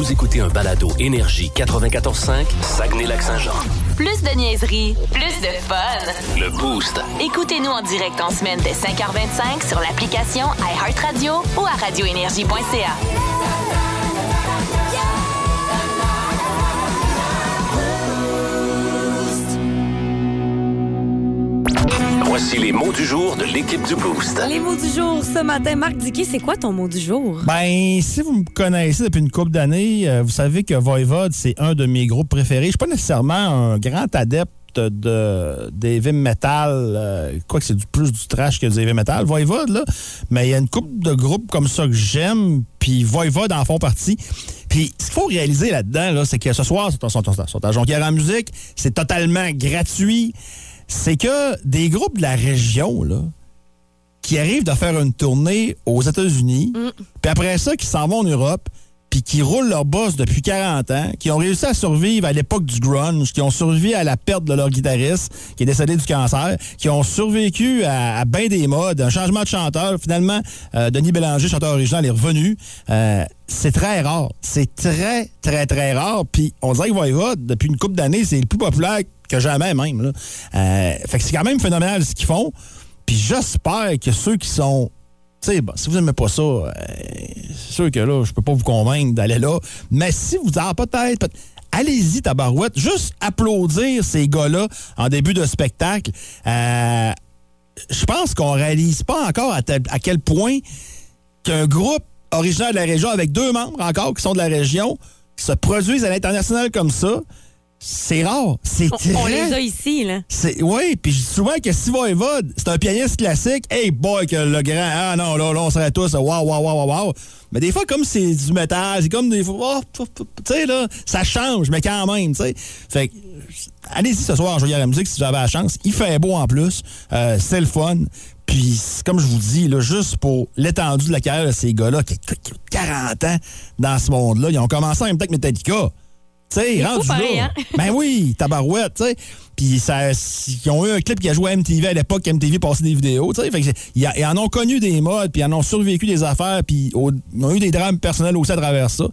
Vous écoutez un balado Énergie 94.5, Saguenay-Lac-Saint-Jean. Plus de niaiserie, plus de fun. Le Boost. Écoutez-nous en direct en semaine dès 5h25 sur l'application iHeartRadio ou à radioénergie.ca. Voici les mots du jour de l'équipe du Boost. Les mots du jour ce matin. Marc Dicky, c'est quoi ton mot du jour? Ben, si vous me connaissez depuis une couple d'années, euh, vous savez que Voivode, c'est un de mes groupes préférés. Je suis pas nécessairement un grand adepte de des heavy metal, euh, quoi que c'est du plus du trash que du heavy metal, Voivode, là. Mais il y a une couple de groupes comme ça que j'aime, puis Voivode en font partie. Puis ce qu'il faut réaliser là-dedans, là, c'est que ce soir, c'est son, son, son, Jonquière en musique, c'est totalement gratuit. C'est que des groupes de la région, là, qui arrivent de faire une tournée aux États-Unis, puis après ça, qui s'en vont en Europe, puis qui roulent leur boss depuis 40 ans, qui ont réussi à survivre à l'époque du grunge, qui ont survécu à la perte de leur guitariste, qui est décédé du cancer, qui ont survécu à, à bien des modes, un changement de chanteur. Finalement, euh, Denis Bélanger, chanteur original, est revenu. Euh, c'est très rare. C'est très, très, très rare. Puis on dirait que Voivode, depuis une couple d'années, c'est le plus populaire que jamais même. Euh, fait que c'est quand même phénoménal ce qu'ils font. Puis j'espère que ceux qui sont sais, si vous n'aimez pas ça, euh, c'est sûr que là, je peux pas vous convaincre d'aller là. Mais si vous en peut-être, peut allez-y, tabarouette. Juste applaudir ces gars-là en début de spectacle. Euh, je pense qu'on réalise pas encore à quel point qu'un groupe originaire de la région, avec deux membres encore qui sont de la région, se produisent à l'international comme ça, c'est rare. C'est On, très... on les a ici, là. Oui, puis je dis souvent que si Voivode, c'est un pianiste classique, hey boy, que le grand, ah non, là, là on serait tous, waouh, waouh, waouh, waouh, waouh. Mais des fois, comme c'est du métal, c'est comme des fois, oh, tu sais, là, ça change, mais quand même, tu sais. Fait que, allez-y ce soir, jouer à la musique si vous avez la chance. Il fait beau en plus, euh, c'est le fun. Puis, comme je vous dis, là, juste pour l'étendue de la carrière de ces gars-là, qui qui ont 40 ans dans ce monde-là, ils ont commencé en même temps que Metallica. Tu sais, rendu fou pareil, là. hein? Ben oui, tabarouette, tu sais. Puis ça, ils ont eu un clip qui a joué à MTV à l'époque, MTV passait des vidéos, tu sais. Fait que c'est- ils, en ont connu des modes, puis ils en ont survécu des affaires, puis ils ont eu des drames personnels aussi à travers ça.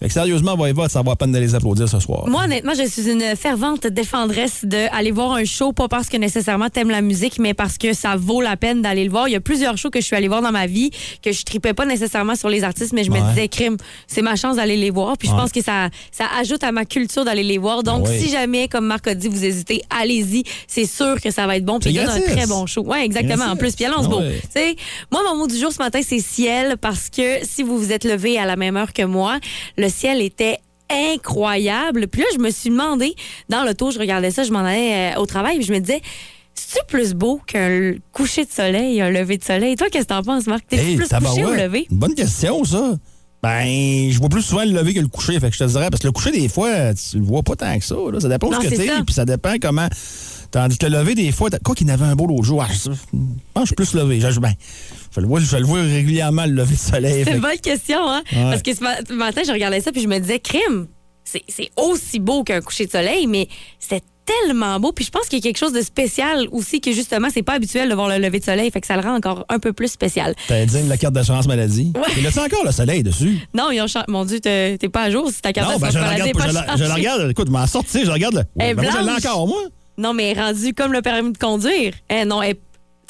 Fait que sérieusement, ça vaut la peine de les applaudir ce soir. Moi, honnêtement, je suis une fervente défendresse d'aller voir un show, pas parce que nécessairement t'aimes la musique, mais parce que ça vaut la peine d'aller le voir. Il y a plusieurs shows que je suis allée voir dans ma vie, que je tripais pas nécessairement sur les artistes, mais je Ouais. me disais, crime, c'est ma chance d'aller les voir. Puis je Ouais. pense que ça, ça ajoute à ma culture d'aller les voir. Donc, oui. si jamais, comme Marc a dit, vous hésitez, allez-y. C'est sûr que ça va être bon. Puis il y a un très bon show. Ouais, exactement. Gratis. En plus, puis lance Ah beau. moi, mon mot du jour ce matin, c'est ciel, parce que si vous vous êtes levé à la même heure que moi, le ciel était incroyable. Puis là, je me suis demandé, dans l'auto, je regardais ça, je m'en allais euh, au travail, puis je me disais, c'est-tu plus beau qu'un coucher de soleil, un lever de soleil? Toi, qu'est-ce que t'en penses, Marc? T'es-tu Hey, plus couché ou levé? Une bonne question, ça. Ben, je vois plus souvent le lever que le coucher, fait que je te dirais, parce que le coucher, des fois, tu le vois pas tant que ça. Là. Ça dépend Non, ce que t'es, puis ça dépend comment. Tandis que le lever, des fois, quoi qu'il n'avait un beau l'autre jour, ah, je je pense que je suis plus levé. Je, ben, je le vois, je le vois régulièrement, le lever de soleil. C'est une bonne question, hein? Ouais. Parce que ce ma- ce matin, je regardais ça, puis je me disais, crime, c'est c'est aussi beau qu'un coucher de soleil, mais c'était tellement beau. Puis je pense qu'il y a quelque chose de spécial aussi, que justement, c'est pas habituel de voir le lever de soleil, fait que ça le rend encore un peu plus spécial. T'as dit la carte d'assurance maladie. Ouais. Il a encore le soleil dessus? Non, ils ont. Mon Dieu, t'es pas à jour si ta carte ben, d'assurance je la maladie regarde, je la, je la regarde. Écoute, je m'en sorti, je regarde. est Ben, moi, je l'ai encore, moi. Non, mais rendu comme le permis de conduire. Eh non, elle-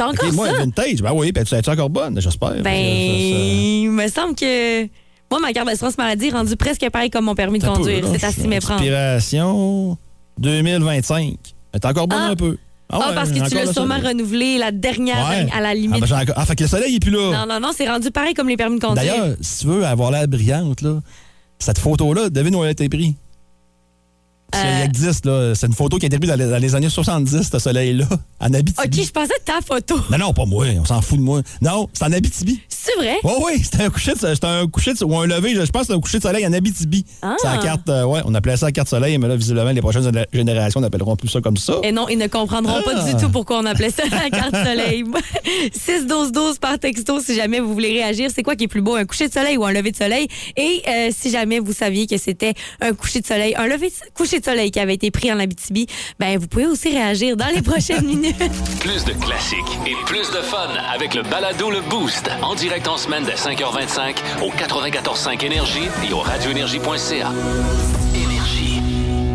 t'as encore Ok, moi, ça? vintage. Ben oui, ben, tu es encore bonne, j'espère. Ben, Ça- ça- il me semble que. Moi, ma carte d'assurance maladie est rendue presque pareille comme mon permis de conduire. C'est à s'y méprendre. Expiration 2025. Elle est encore bonne Ah. un peu. Ah, ouais, parce que tu encore l'as sûrement renouvelé la dernière Ouais. à la Ah, limite. ben, j'ai encore- ah, fait que le soleil, il est plus là. non, non, non, c'est rendu pareil comme les permis de conduire. D'ailleurs, si tu veux avoir l'air brillante, là, cette photo-là, devine où elle a été prise. Parce Euh. existe, là. C'est une photo qui a été prise dans les, dans les années 70, ce soleil-là, en Abitibi. OK, je pensais que ta photo. Non, non, pas moi, on s'en fout de moi. Non, c'est en Abitibi. C'est vrai? Oui, oui, c'était un coucher de, c'était un coucher de, ou un lever, je je pense que c'est un coucher de soleil en Abitibi. Ah. C'est la carte, euh, ouais, on appelait ça la carte soleil, mais là, visiblement, les prochaines géné- générations n'appelleront plus ça comme ça. Et non, ils ne comprendront pas Ah. du tout pourquoi on appelait ça la carte soleil. 6-12-12 par texto si jamais vous voulez réagir. C'est quoi qui est plus beau, un coucher de soleil ou un lever de soleil? Et euh, si jamais vous saviez que c'était un coucher de soleil, un lever de, coucher de soleil qui avait été pris en Abitibi, ben vous pouvez aussi réagir dans les prochaines minutes. Plus de classiques et plus de fun avec le balado Le Boost. En direct direct en semaine dès 5h25 au 94.5 Énergie et au radioénergie.ca. Énergie.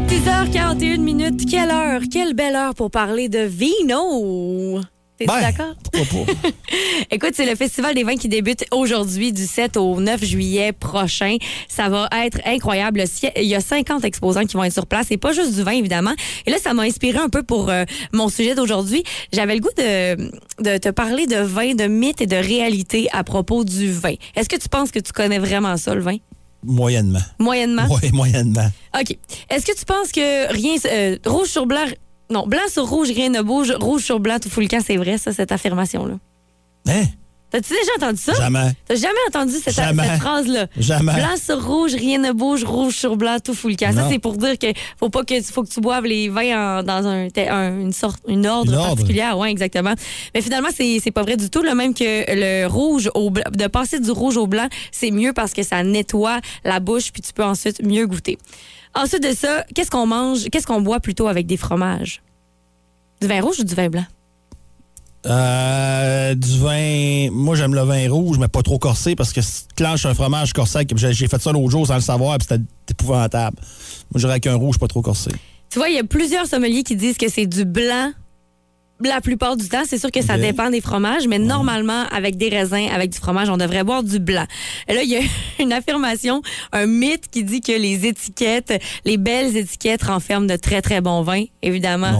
10h41 minutes. Quelle heure, quelle belle heure pour parler de vino. T'es Ben, d'accord? Pourquoi pas? Écoute, c'est le Festival des vins qui débute aujourd'hui du 7 au 9 juillet prochain. Ça va être incroyable. Il y a 50 exposants qui vont être sur place et pas juste du vin, évidemment. Et là, ça m'a inspiré un peu pour euh, mon sujet d'aujourd'hui. J'avais le goût de, de te parler de vin, de mythes et de réalité à propos du vin. Est-ce que tu penses que tu connais vraiment ça, le vin? Moyennement. Moyennement? Oui, moyennement. OK. Est-ce que tu penses que rien. euh, rouge sur blanc. Non, blanc sur rouge, rien ne bouge. Rouge sur blanc, tout fout le camp, c'est vrai, ça, cette affirmation-là. Hein? T'as-tu déjà entendu ça? Jamais. T'as jamais entendu cette, phrase-là? Jamais. Blanc sur rouge, rien ne bouge, rouge sur blanc, tout fout le camp. Ça, Non. c'est pour dire que faut pas que faut que tu boives les vins en- dans un, une sorte, une ordre Une ordre. particulière. Ouais, exactement. Mais finalement, c'est c'est pas vrai du tout. Le même que le rouge au blanc, de passer du rouge au blanc, c'est mieux parce que ça nettoie la bouche puis tu peux ensuite mieux goûter. Ensuite de ça, qu'est-ce qu'on mange, qu'est-ce qu'on boit plutôt avec des fromages? Du vin rouge ou du vin blanc? Euh, du vin. Moi, j'aime le vin rouge, mais pas trop corsé parce que si tu clenches un fromage corsé, j'ai fait ça l'autre jour sans le savoir, puis c'était épouvantable. Moi, j'aurais avec un rouge pas trop corsé. Tu vois, il y a plusieurs sommeliers qui disent que c'est du blanc. La plupart du temps, c'est sûr que ça dépend des fromages, mais normalement, avec des raisins, avec du fromage, on devrait boire du blanc. Et là, il y a une affirmation, un mythe qui dit que les étiquettes, les belles étiquettes renferment de très, très bons vins. Évidemment,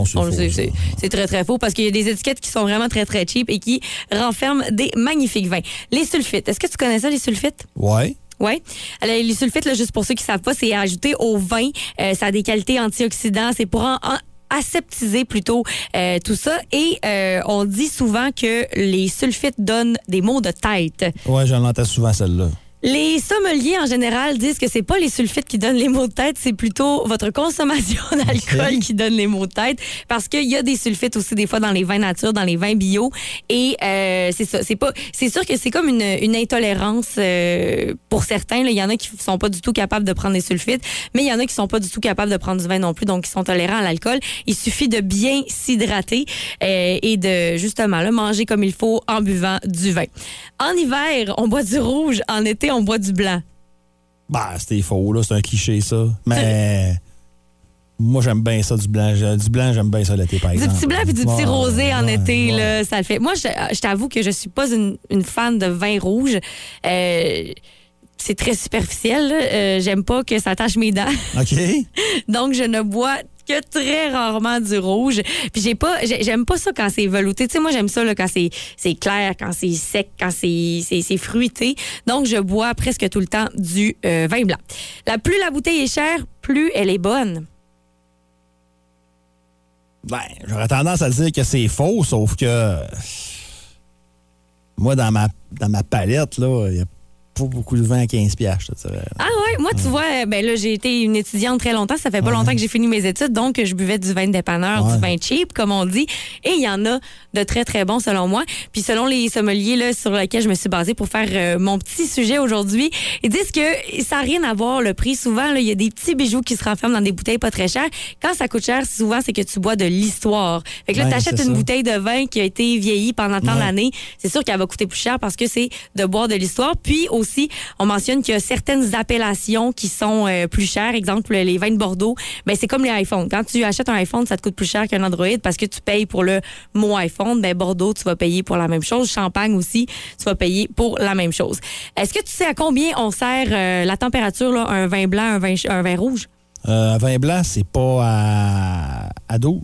c'est très, très faux parce qu'il y a des étiquettes qui sont vraiment très, très cheap et qui renferment des magnifiques vins. Les sulfites, est-ce que tu connais ça, les sulfites? Ouais. Oui. Alors, les sulfites, là, juste pour ceux qui savent pas, c'est ajouté au vin. Euh, ça a des qualités antioxydants. C'est pour en- en- aseptiser plutôt euh, tout ça. Et euh, on dit souvent que les sulfites donnent des maux de tête. Ouais, j'en entends souvent celle-là. Les sommeliers, en général, disent que c'est pas les sulfites qui donnent les maux de tête, c'est plutôt votre consommation d'alcool qui donne les maux de tête. Parce qu'il y a des sulfites aussi, des fois, dans les vins nature, dans les vins bio. Et euh, c'est ça. C'est pas. C'est sûr que c'est comme une, une intolérance euh, pour certains. Il y en a qui sont pas du tout capables de prendre des sulfites, mais il y en a qui sont pas du tout capables de prendre du vin non plus, donc qui sont tolérants à l'alcool. Il suffit de bien s'hydrater euh, et de justement là, manger comme il faut en buvant du vin. En hiver, on boit du rouge. En été, on boit du blanc. Bah, c'était faux, là. C'est un cliché, ça. Mais. Moi, j'aime bien ça, du blanc. Du blanc, j'aime bien ça l'été, par Du exemple. petit blanc puis du petit Ouais, rosé en ouais, été, là, ça le fait. Moi, je, je t'avoue que je suis pas une, une fan de vin rouge. Euh, c'est très superficiel. Euh, J'aime pas que ça tache mes dents. OK? Donc, je ne bois que très rarement du rouge. Puis j'ai pas, j'ai- j'aime pas ça quand c'est velouté. Tu sais, moi j'aime ça là, quand c'est c'est clair, quand c'est sec, quand c'est c'est fruité. Donc je bois presque tout le temps du euh, vin blanc. La plus la bouteille est chère, plus elle est bonne. Ben, j'aurais tendance à dire que c'est faux, sauf que. Moi, dans ma, dans ma palette, là, il n'y a pas beaucoup de vin à 15 piastres, je te dirais. Ah ouais, moi, tu vois, ben là, j'ai été une étudiante très longtemps. Ça fait pas Ouais. longtemps que j'ai fini mes études, donc je buvais du vin de dépanneur, Ouais. du vin cheap, comme on dit. Et il y en a de très, très bons, selon moi. Puis selon les sommeliers là, sur lesquels je me suis basée pour faire euh, mon petit sujet aujourd'hui, ils disent que ça n'a rien à voir, le prix. Souvent, il y a des petits bijoux qui se renferment dans des bouteilles pas très chères. Quand ça coûte cher, souvent, c'est que tu bois de l'histoire. Fait que là, Ouais, tu achètes c'est une ça. bouteille de vin qui a été vieillie pendant tant d'années. C'est sûr qu'elle va coûter plus cher parce que c'est de boire de l'histoire. Puis aussi, on mentionne qu'il y a certaines appellations qui sont euh, plus chères. Exemple, les vins de Bordeaux, ben c'est comme les iPhones. Quand tu achètes un iPhone, ça te coûte plus cher qu'un Android parce que tu payes pour le mot iPhone. Ben Bordeaux, tu vas payer pour la même chose. Champagne aussi, tu vas payer pour la même chose. Est-ce que tu sais à combien on sert euh, la température, un vin blanc, un vin, un vin rouge? Euh, un vin blanc, c'est pas à, à 12.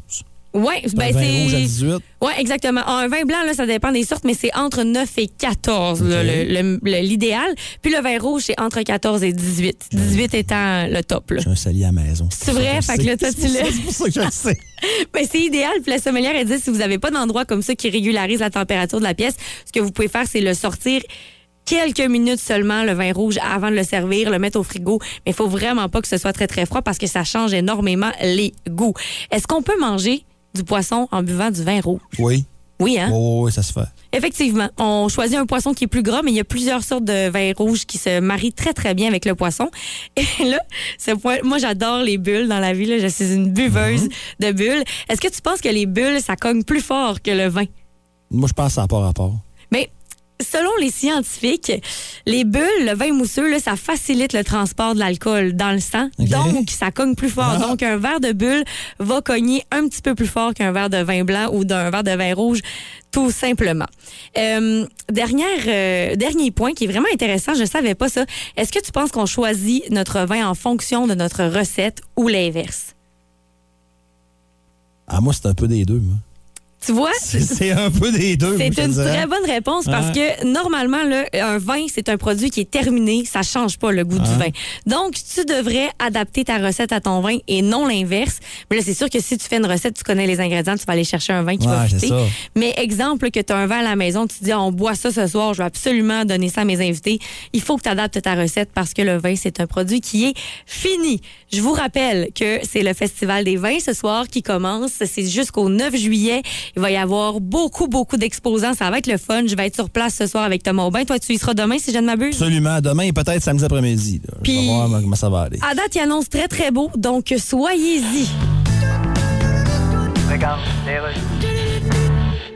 Oui, ben rouge à c'est. 18. Oui, exactement. Un vin blanc, là, ça dépend des sortes, mais c'est entre 9 et 14, là, OK. le- le- le- l'idéal. Puis le vin rouge, c'est entre 14 et 18. 18 étant le top. J'ai un salier à la maison. C'est vrai? Fait que là, toi, tu l'as. C'est pour ça que je le sais. Mais c'est idéal. Puis la sommelière, elle dit, si vous n'avez pas d'endroit comme ça qui régularise la température de la pièce, ce que vous pouvez faire, c'est le sortir quelques minutes seulement, le vin rouge, avant de le servir, le mettre au frigo. Mais il faut vraiment pas que ce soit très, très froid parce que ça change énormément les goûts. Est-ce qu'on peut manger du poisson en buvant du vin rouge? Oui. Oui, hein? Oh, oui, ça se fait. Effectivement, on choisit un poisson qui est plus gras, mais il y a plusieurs sortes de vins rouges qui se marient très très bien avec le poisson. Et là, moi j'adore les bulles dans la vie. Là. Je suis une buveuse de bulles. Est-ce que tu penses que les bulles ça cogne plus fort que le vin? Moi, je pense que ça n'a pas rapport. Mais selon les scientifiques, les bulles, le vin mousseux, là, ça facilite le transport de l'alcool dans le sang. Donc, ça cogne plus fort. Ah. Donc, un verre de bulle va cogner un petit peu plus fort qu'un verre de vin blanc ou d'un verre de vin rouge, tout simplement. Euh, dernière, euh, dernier point qui est vraiment intéressant, je savais pas ça. Est-ce que tu penses qu'on choisit notre vin en fonction de notre recette ou l'inverse? Ah, moi, c'est un peu des deux, moi. Tu vois? C'est- un peu des deux. C'est une dirais. très bonne réponse parce que normalement, là, un vin, c'est un produit qui est terminé. Ça change pas le goût du vin. Donc, tu devrais adapter ta recette à ton vin et non l'inverse. Mais là, c'est sûr que si tu fais une recette, tu connais les ingrédients, tu vas aller chercher un vin qui va Ouais, fitter. Mais exemple, que tu as un vin à la maison, tu te dis, Ah, on boit ça ce soir, je vais absolument donner ça à mes invités. Il faut que tu adaptes ta recette parce que le vin, c'est un produit qui est fini. Je vous rappelle que c'est le Festival des vins ce soir qui commence. C'est jusqu'au 9 juillet. Il va y avoir beaucoup, beaucoup d'exposants. Ça va être le fun. Je vais être sur place ce soir avec Thomas Aubin. Toi, tu y seras demain, si je ne m'abuse? Absolument. Demain et peut-être samedi après-midi. Puis- On va voir comment ça va aller. À date, il annonce très, très beau. Donc, soyez-y.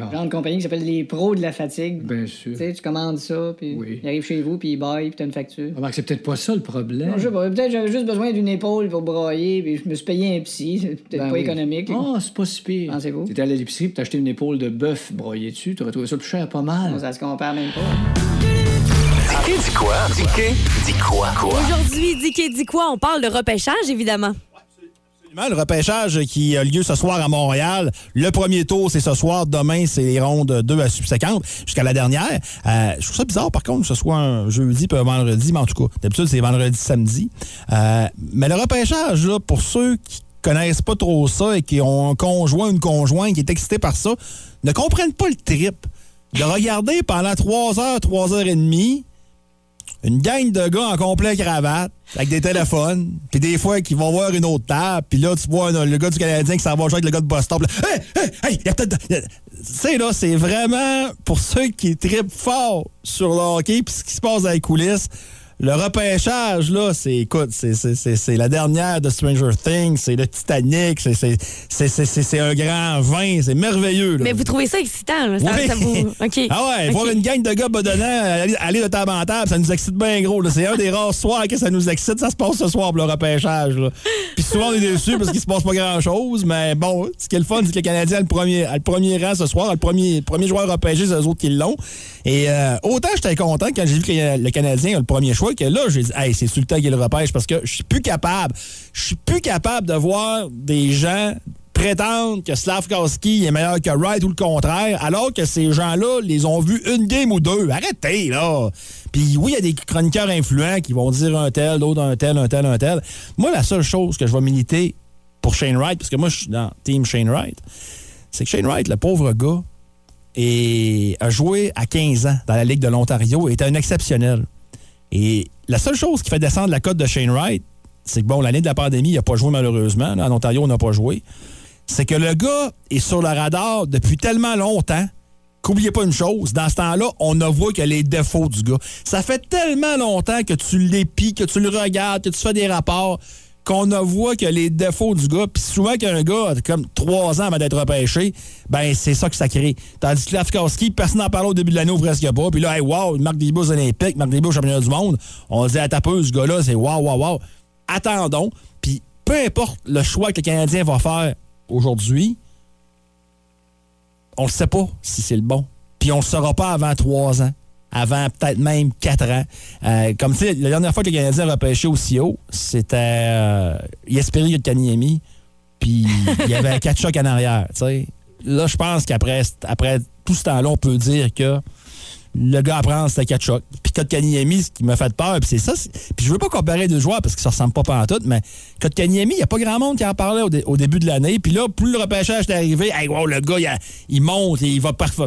D'accord. Genre de compagnie qui s'appelle les pros de la fatigue. Bien sûr. Tu sais, tu commandes ça, puis Oui. il arrive chez vous, puis il baille, puis t'as une facture. Remarque, c'est peut-être pas ça le problème. Non, je sais pas, peut-être j'avais juste besoin d'une épaule pour broyer, puis je me suis payé un psy. C'est peut-être Ben pas oui. économique. Ah, c'est pas si pire. Pensez-vous? T'étais allé à l'épicerie puis t'as acheté une épaule de bœuf broyée dessus. T'aurais trouvé ça plus cher, pas mal. Non, ça se compare même pas. Dis dis quoi? Dis dis quoi? Quoi? Aujourd'hui, dit qui dit quoi? On parle de repêchage, évidemment. Le repêchage qui a lieu ce soir à Montréal. Le premier tour, c'est ce soir. Demain, c'est les rondes 2 à subséquentes jusqu'à la dernière. Euh, je trouve ça bizarre, par contre, que ce soit un jeudi puis un vendredi, mais en tout cas, d'habitude, c'est vendredi, samedi. Euh, mais le repêchage, là, pour ceux qui connaissent pas trop ça et qui ont un conjoint, une conjointe qui est excité par ça, ne comprennent pas le trip de regarder pendant 3 heures, 3 heures et demie une gang de gars en complet cravate, avec des téléphones, puis des fois qui vont voir une autre table, puis là, tu vois le gars du Canadien qui s'en va jouer avec le gars de Boston. puis là, hey, hey, hey, y a peut-être. Tu sais, là, c'est vraiment pour ceux qui trippent fort sur le hockey, puis ce qui se passe dans les coulisses. Le repêchage, là, c'est, écoute, c'est, c'est, c'est, c'est la dernière de Stranger Things, c'est le Titanic, c'est, c'est, c'est, c'est, c'est- c'est un grand vin, c'est merveilleux. Là. Mais vous trouvez ça excitant, là? Ça, Oui. ça vous... OK. Ah ouais, voir une gang de gars bedonnants aller, aller de table en table, ça nous excite bien gros. C'est un des rares soirs que ça nous excite. Ça se passe ce soir pour le repêchage. là. Puis souvent, on est déçus parce qu'il se passe pas grand-chose. Mais bon, ce qui est le fun, c'est que le Canadien a le premier, a le premier rang ce soir. a Le premier, premier joueur repêché, c'est eux autres qui l'ont. Et euh, autant j'étais content quand j'ai vu que le Canadien a le premier choix que là, j'ai dit, hey, c'est sur le temps qu'il le repêche parce que je suis plus capable. Je suis plus capable de voir des gens prétendent que Slavkowski est meilleur que Wright ou le contraire, alors que ces gens-là les ont vus une game ou deux. Arrêtez, là! Puis oui, il y a des chroniqueurs influents qui vont dire un tel, d'autres un tel, un tel, un tel. Moi, la seule chose que je vais militer pour Shane Wright, parce que moi, je suis dans Team Shane Wright, c'est que Shane Wright, le pauvre gars, et a joué à 15 ans dans la Ligue de l'Ontario était un exceptionnel. Et la seule chose qui fait descendre la cote de Shane Wright, c'est que, bon, l'année de la pandémie, il n'a pas joué malheureusement. En Ontario, on n'a pas joué. C'est que le gars est sur le radar depuis tellement longtemps qu'oubliez pas une chose, dans ce temps-là, on ne voit que les défauts du gars. Ça fait tellement longtemps que tu l'épies, que tu le regardes, que tu fais des rapports, qu'on voit que les défauts du gars. Puis souvent qu'un gars a comme trois ans avant d'être repêché, ben c'est ça que ça crée. Tandis que Lafkowski, personne n'en parlait au début de l'année ou presque pas. Puis là, hey, wow, il marque des buts olympiques, marque des buts du monde. On se dit à tapeuse, ce gars-là, c'est wow, wow, wow. Attendons. Puis peu importe le choix que le Canadien va faire aujourd'hui, on ne sait pas si c'est le bon. Puis on ne le saura pas avant trois ans. Avant peut-être même quatre ans. Euh, comme tu sais, la dernière fois que le Canadien a repêché aussi haut, c'était euh, Jesperi Kanyemi. Puis il y avait quatre chocs en arrière. Là, je pense qu'après après tout ce temps-là, on peut dire que le gars apprend c'était quatre chocs. Puis Kotkaniemi, ce qui m'a fait peur, puis c'est ça. Puis je veux pas comparer deux joueurs parce que ça ressemble pas pantoute, mais Kotkaniemi, il n'y a pas grand monde qui en parlait au, dé- au début de l'année. Puis là, plus le repêchage est arrivé, hey, wow, le gars, il, a- il monte et il va parfait.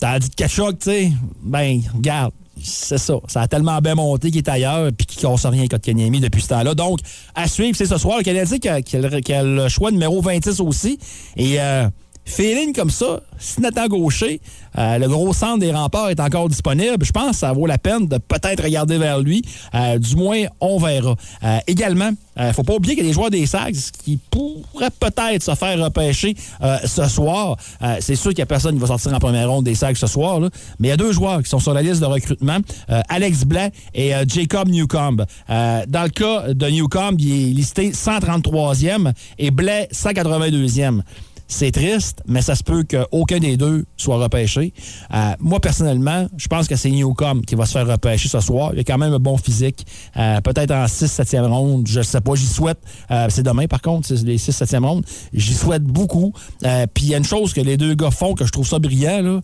Tandis que Kachuk, tu sais, ben, regarde, c'est ça. Ça a tellement bien monté qu'il est ailleurs puis qu'il ne casse rien Kotkaniemi depuis ce temps-là. Donc, à suivre, c'est ce soir. Le Canadien qui a, a- qui a le choix numéro 26 aussi. Et euh, feeling comme ça, si Nathan Gaucher, euh, le gros centre des remparts est encore disponible, je pense que ça vaut la peine de peut-être regarder vers lui. Euh, du moins, on verra. Euh, également, il faut pas oublier qu'il y a des joueurs des Sags qui pourraient peut-être se faire repêcher euh, ce soir. Euh, c'est sûr qu'il n'y a personne qui va sortir en première ronde des Sags ce soir, mais il y a deux joueurs qui sont sur la liste de recrutement, euh, Alex Blais et euh, Jacob Newcomb. Euh, dans le cas de Newcomb, il est listé 133e et Blais 182e. C'est triste, mais ça se peut qu'aucun des deux soit repêché. Euh, moi, personnellement, je pense que c'est Newcomb qui va se faire repêcher ce soir. Il a quand même un bon physique. Euh, Peut-être en 6-7e ronde, je ne sais pas. J'y souhaite. euh, c'est demain, par contre, c'est les 6-7e rondes. J'y souhaite beaucoup. Puis il y a une chose que les deux gars font que je trouve ça brillant. Là.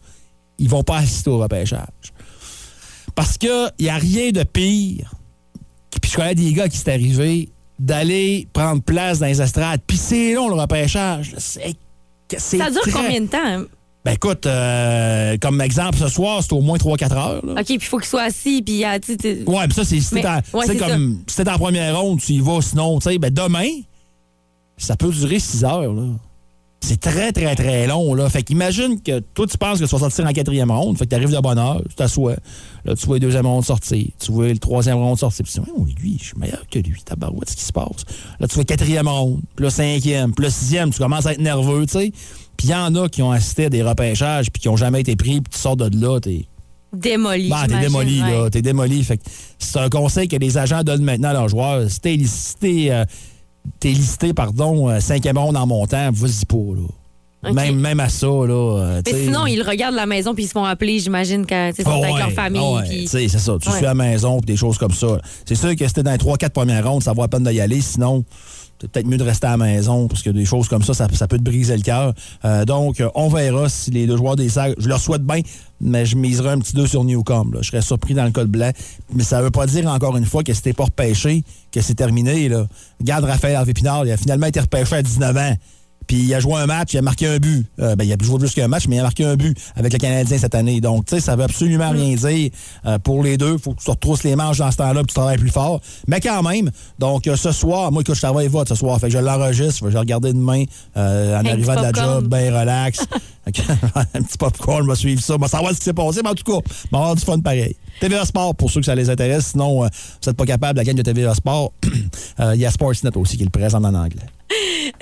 Ils vont pas assister au repêchage. Parce qu'il n'y a rien de pire. Puis je connais des gars qui s'est arrivé d'aller prendre place dans les estrades. Puis c'est long, le repêchage. là. C'est Ça dure très- combien de temps? Ben écoute, euh, comme exemple, ce soir, c'est au moins 3-4 heures. là. OK, puis il faut qu'il soit assis, puis euh, tu sais, t'es- Ouais, puis ça, c'est si ouais, comme si t'es en première ronde, tu y vas, sinon, tu sais, ben demain, ça peut durer 6 heures, là. C'est très, très, très long, là. Fait qu'imagine que toi, tu penses que tu vas sortir en quatrième ronde. Fait que t'arrives de bonne heure, tu t'assois. Là, tu vois le deuxième ronde sortir. Tu vois le troisième ronde sortir. Puis tu dis, oh, lui, je suis meilleur que lui. Tabarouette, ce qui se passe. Là, tu vois quatrième ronde, puis là, cinquième, puis là, sixième. Tu commences à être nerveux, tu sais. Puis il y en a qui ont assisté à des repêchages, puis qui ont jamais été pris, puis tu sors de là, t'es. démoli. Bah, t'es démoli, ouais. là. T'es démoli. Fait que c'est un conseil que les agents donnent maintenant à leurs joueurs. Si t'es euh, t'es listé, pardon, euh, cinquième ronde en montant, vas-y pas, là. Même, même à ça, là. euh, Mais sinon, ils regardent la maison puis ils se font appeler, j'imine, quand ils sont Ah avec ouais, leur famille. ah ouais, puis- sais, c'est ça. Tu Ouais. suis à la maison pis des choses comme ça. C'est sûr que t'es dans les 3-4 premières rondes, ça vaut la peine d'y aller. Sinon, peut-être mieux de rester à la maison parce que des choses comme ça, ça, peut te briser le cœur. Euh, donc, euh, on verra si les deux joueurs des Sags, je leur souhaite bien, mais je miserai un petit 2 sur Newcomb. Je serais surpris dans le cas de blanc. Mais ça veut pas dire, encore une fois, que t'es pas repêché, que c'est terminé. Là. Regarde Raphaël Harvey Pinard, il a finalement été repêché à 19 ans. Puis il a joué un match, il a marqué un but. Euh, ben, il a joué plus qu'un match, mais il a marqué un but avec le Canadien cette année. Donc, tu sais, ça veut absolument rien dire euh, pour les deux. faut que tu retrousses les manches dans ce temps-là que tu travailles plus fort. Mais quand même, donc euh, ce soir, moi, écoute, je travaille vote ce soir. Fait que je l'enregistre, je vais regarder demain euh, en arrivant de la job, bien relax. Un petit popcorn, je vais suivre ça. Je vais savoir ce qui s'est passé, mais en tout cas, on va avoir du fun pareil. TVA Sport, pour ceux que ça les intéresse. Sinon, vous n'êtes pas capable, la gang de TVA Sport, il y a Sportsnet aussi qui le présente en anglais.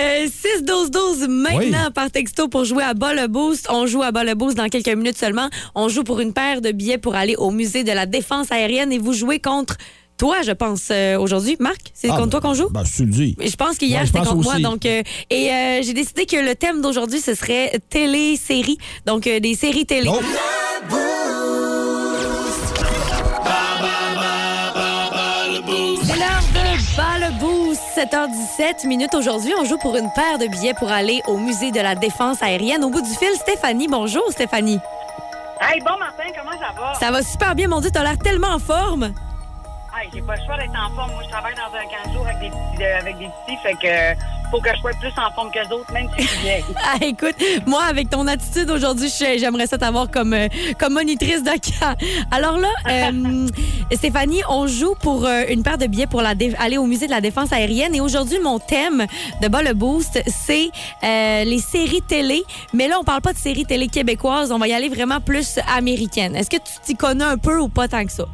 Euh, 6-12-12 maintenant Oui. par texto pour jouer à bas le boost. On joue à bas le boost dans quelques minutes seulement. On joue pour une paire de billets pour aller au musée de la défense aérienne et vous jouez contre toi, je pense, euh, aujourd'hui. Marc, c'est Ah, contre toi qu'on joue? Ben, tu le dis. Je pense qu'hier, Ouais, je c'était contre moi. Donc, euh, et euh, j'ai décidé que le thème d'aujourd'hui, ce serait télé-série. Donc, euh, des séries télé. Oh! 7h17 minutes. Aujourd'hui, on joue pour une paire de billets pour aller au musée de la défense aérienne. Au bout du fil, Stéphanie. Bonjour, Stéphanie. Hey, bon Martin, comment ça va? Ça va super bien, mon Dieu, t'as l'air tellement en forme. Hey, j'ai pas le choix d'être en forme. Moi, je travaille dans un camp de jour avec des petits, euh, avec des petits fait que faut que je sois plus en forme que les autres, même si je suis vieille. Ah, écoute, moi, avec ton attitude aujourd'hui, j'aimerais ça t'avoir comme, euh, comme monitrice de camp. Alors là, euh, Stéphanie, on joue pour euh, une paire de billets pour la aller au musée de la défense aérienne. Et aujourd'hui, mon thème de bas le boost, c'est euh, les séries télé. Mais là, on parle pas de séries télé québécoises. On va y aller vraiment plus américaine. Est-ce que tu t'y connais un peu ou pas tant que ça?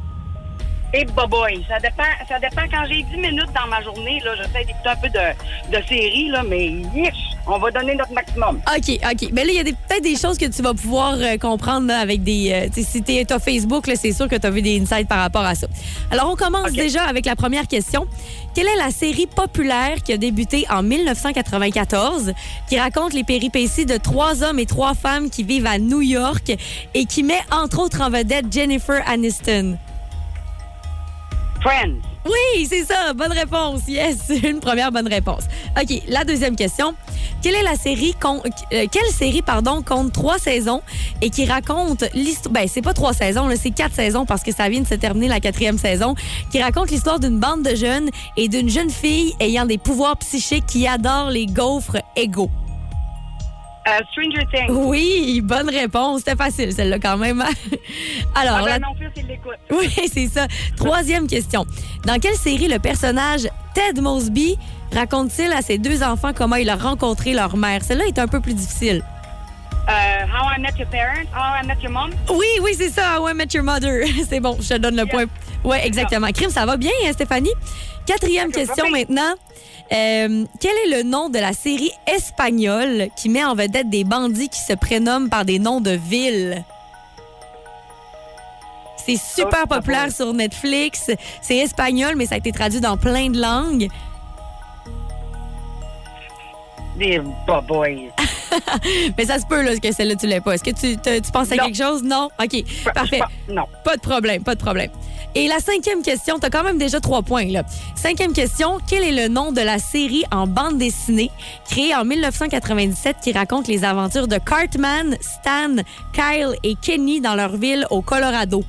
Et boboy, ça dépend, ça dépend. Quand j'ai 10 minutes dans ma journée, là, j'essaie d'écouter un peu de, de séries, là, mais yish, on va donner notre maximum. OK, OK. Mais là, il y a peut-être des choses que tu vas pouvoir euh, comprendre là, avec des. euh, si tu as Facebook, c'est sûr que tu as vu des insights par rapport à ça. Alors, on commence déjà avec la première question. Quelle est la série populaire qui a débuté en 1994, qui raconte les péripéties de trois hommes et trois femmes qui vivent à New York et qui met entre autres en vedette Jennifer Aniston? Oui, c'est ça. Bonne réponse. Yes, une première bonne réponse. OK, la deuxième question. Quelle est la série euh, série pardon compte trois saisons et qui raconte l'histoire ben c'est pas trois saisons c'est quatre saisons parce que ça vient de se terminer la quatrième saison qui raconte l'histoire d'une bande de jeunes et d'une jeune fille ayant des pouvoirs psychiques qui adore les gaufres égaux. Euh, Stranger Things. Oui, bonne réponse. C'était facile, celle-là, quand même. Alors, Ah, ben, la- fils, il l'écoute. oui, c'est ça. Troisième question. Dans quelle série le personnage Ted Mosby raconte-t-il à ses deux enfants comment il a rencontré leur mère? Celle-là est un peu plus difficile. Euh, How I Met Your Parents, How I Met Your Mom? Oui, oui, c'est ça. How I Met Your Mother. C'est bon, je te donne le point. Oui, exactement. Crime, ça va bien, hein, Stéphanie? Quatrième question maintenant. Euh, quel est le nom de la série espagnole qui met en vedette des bandits qui se prénomment par des noms de villes? C'est super pas populaire sur Netflix. C'est espagnol, mais ça a été traduit dans plein de langues. Des boys. Mais ça se peut là, que celle-là, tu l'as pas. Est-ce que tu, te- tu penses à Non. quelque chose? Non? OK, parfait. Non. Pas de problème, pas de problème. Et la cinquième question, tu as quand même déjà trois points. Là. Cinquième question, quel est le nom de la série en bande dessinée créée en 1997 qui raconte les aventures de Cartman, Stan, Kyle et Kenny dans leur ville au Colorado?